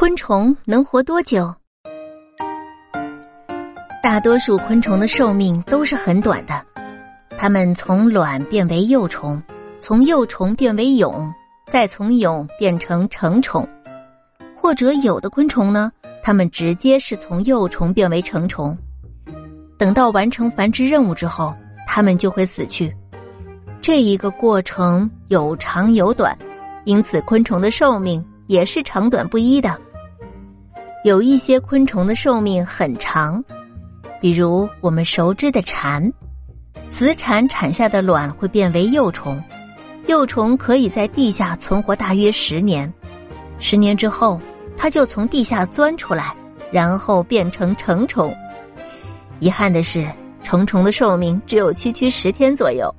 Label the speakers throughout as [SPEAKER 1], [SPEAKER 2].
[SPEAKER 1] 昆虫能活多久？大多数昆虫的寿命都是很短的，它们从卵变为幼虫，从幼虫变为蛹，再从蛹变成成虫。或者有的昆虫呢，它们直接是从幼虫变为成虫。等到完成繁殖任务之后，它们就会死去。这一个过程有长有短，因此昆虫的寿命也是长短不一的。有一些昆虫的寿命很长。比如我们熟知的蝉，雌蝉产下的卵会变为幼虫，幼虫可以在地下存活大约十年，十年之后，它就从地下钻出来，然后变成成虫。遗憾的是，成虫的寿命只有区区十天左右。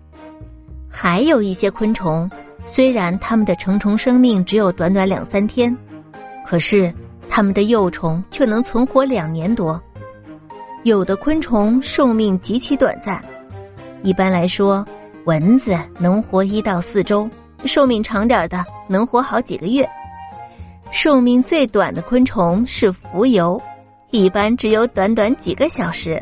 [SPEAKER 1] 还有一些昆虫，虽然它们的成虫生命只有短短两三天，可是它们的幼虫却能存活两年多。有的昆虫寿命极其短暂，一般来说，蚊子能活一到四周，寿命长点的能活好几个月。寿命最短的昆虫是蜉蝣，一般只有短短几个小时。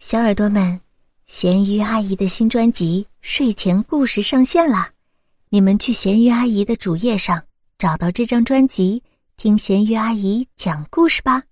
[SPEAKER 1] 小耳朵们，咸鱼阿姨的新专辑《睡前故事》上线了，你们去咸鱼阿姨的主页上找到这张专辑，听咸鱼阿姨讲故事吧。